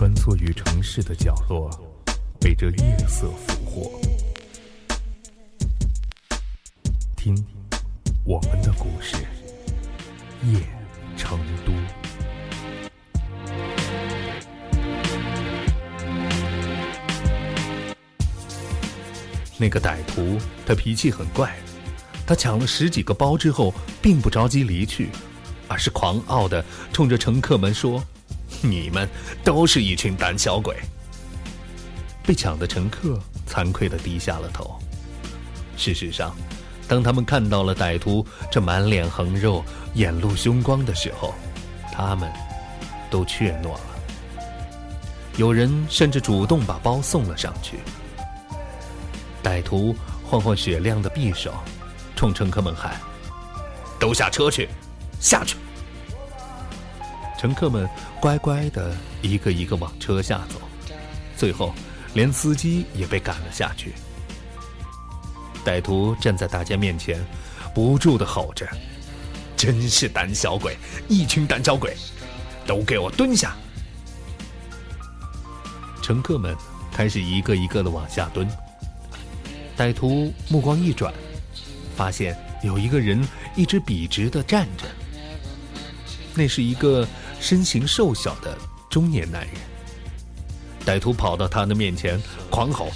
穿梭于城市的角落，被这夜色俘获。听，我们的故事，夜成都。那个歹徒，他脾气很怪。他抢了十几个包之后，并不着急离去，而是狂傲地冲着乘客们说：“你们都是一群胆小鬼。”被抢的乘客惭愧地低下了头。事实上，当他们看到了歹徒这满脸横肉、眼露凶光的时候，他们都怯懦了。有人甚至主动把包送了上去。歹徒晃晃雪亮的匕首。冲乘客们喊：“都下车去，下去！”乘客们乖乖的一个一个往车下走，最后连司机也被赶了下去。歹徒站在大家面前，不住的吼着：“真是胆小鬼，一群胆小鬼，都给我蹲下！”乘客们开始一个一个的往下蹲。歹徒目光一转。发现有一个人一直笔直的站着，那是一个身形瘦小的中年男人。歹徒跑到他的面前，狂吼：“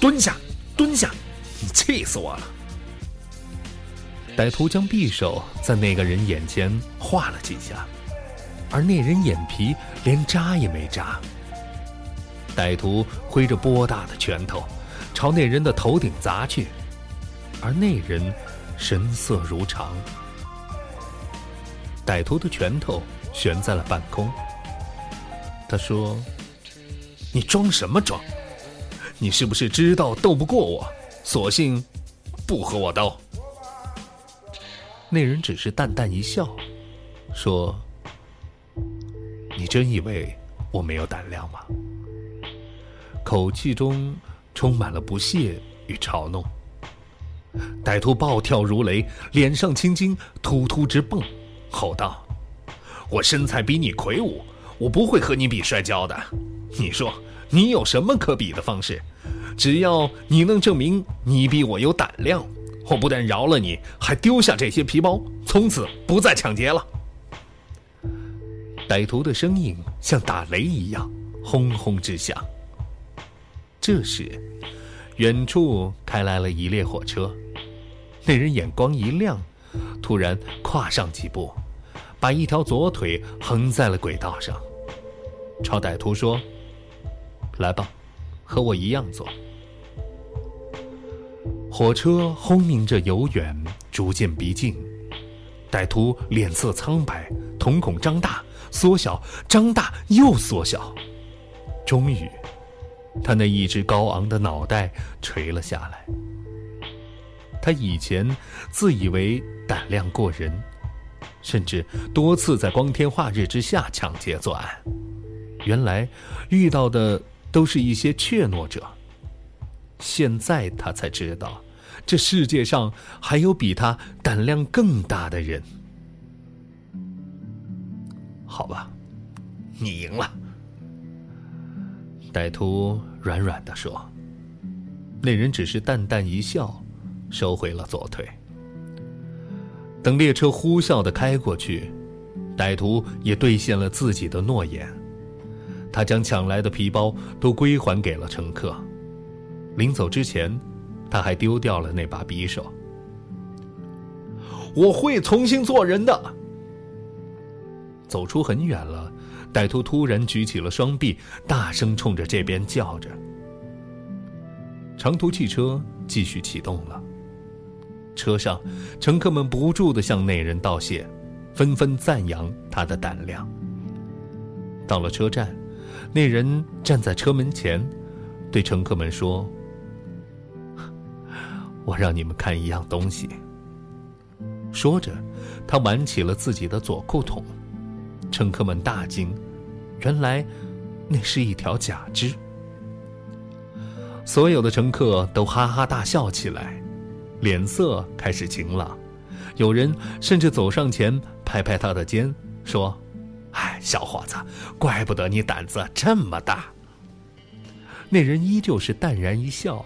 蹲下，蹲下！你气死我了！”歹徒将匕首在那个人眼前划了几下，而那人眼皮连眨也没眨。歹徒挥着波大的拳头，朝那人的头顶砸去。而那人神色如常，歹徒的拳头悬在了半空。他说：“你装什么装？你是不是知道斗不过我，索性不和我斗？”那人只是淡淡一笑，说：“你真以为我没有胆量吗？”口气中充满了不屑与嘲弄。歹徒暴跳如雷，脸上青筋突突直蹦，吼道：“我身材比你魁梧，我不会和你比摔跤的。你说你有什么可比的方式？只要你能证明你比我有胆量，我不但饶了你，还丢下这些皮包，从此不再抢劫了。”歹徒的声音像打雷一样轰轰直响。这时，远处开来了一列火车。那人眼光一亮，突然跨上几步，把一条左腿横在了轨道上，朝歹徒说：“来吧，和我一样做。”火车轰鸣着由远逐渐逼近，歹徒脸色苍白，瞳孔张大、缩小、张大又缩小，终于，他那一只高昂的脑袋垂了下来。他以前自以为胆量过人，甚至多次在光天化日之下抢劫作案，原来遇到的都是一些怯懦者。现在他才知道，这世界上还有比他胆量更大的人。好吧，你赢了。歹徒软软的说。那人只是淡淡一笑。收回了左腿。等列车呼啸的开过去，歹徒也兑现了自己的诺言，他将抢来的皮包都归还给了乘客。临走之前，他还丢掉了那把匕首。我会重新做人的。走出很远了，歹徒突然举起了双臂，大声冲着这边叫着。长途汽车继续启动了。车上，乘客们不住地向那人道谢，纷纷赞扬他的胆量。到了车站，那人站在车门前，对乘客们说：“我让你们看一样东西。”说着，他挽起了自己的左裤筒，乘客们大惊，原来那是一条假肢。所有的乘客都哈哈大笑起来。脸色开始晴朗，有人甚至走上前拍拍他的肩，说：“哎，小伙子，怪不得你胆子这么大。”那人依旧是淡然一笑，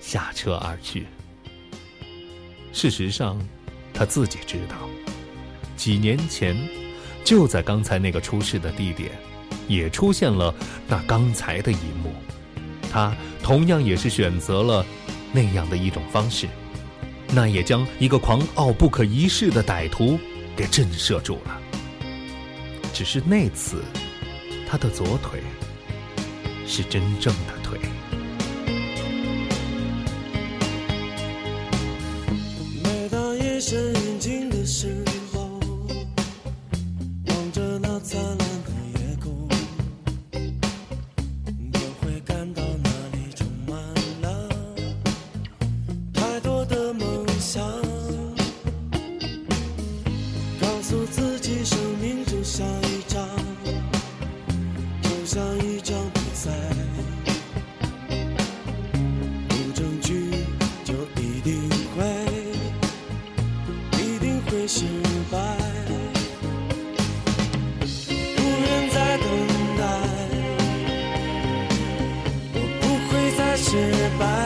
下车而去。事实上，他自己知道，几年前，就在刚才那个出事的地点，也出现了那刚才的一幕。他同样也是选择了那样的一种方式，那也将一个狂傲不可一世的歹徒给震慑住了。只是那次，他的左腿是真正的诉自己，生命就像一场，就像一场比赛。不争取就一定会，一定会失败。不愿再等待，我不会再失败。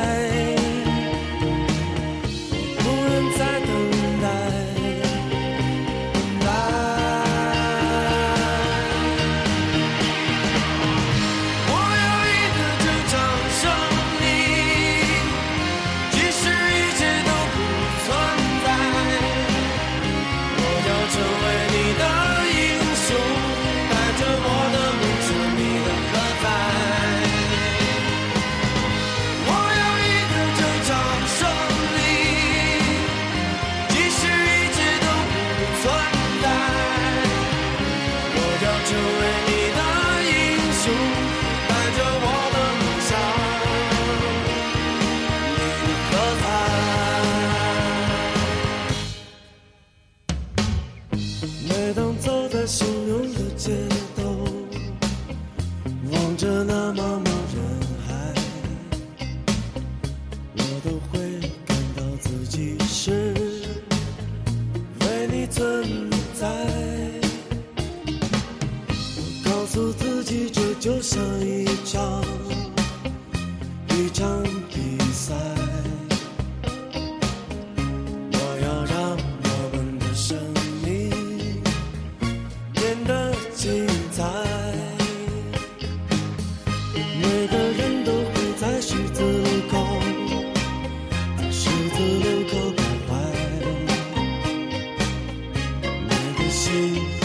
着那么美。you.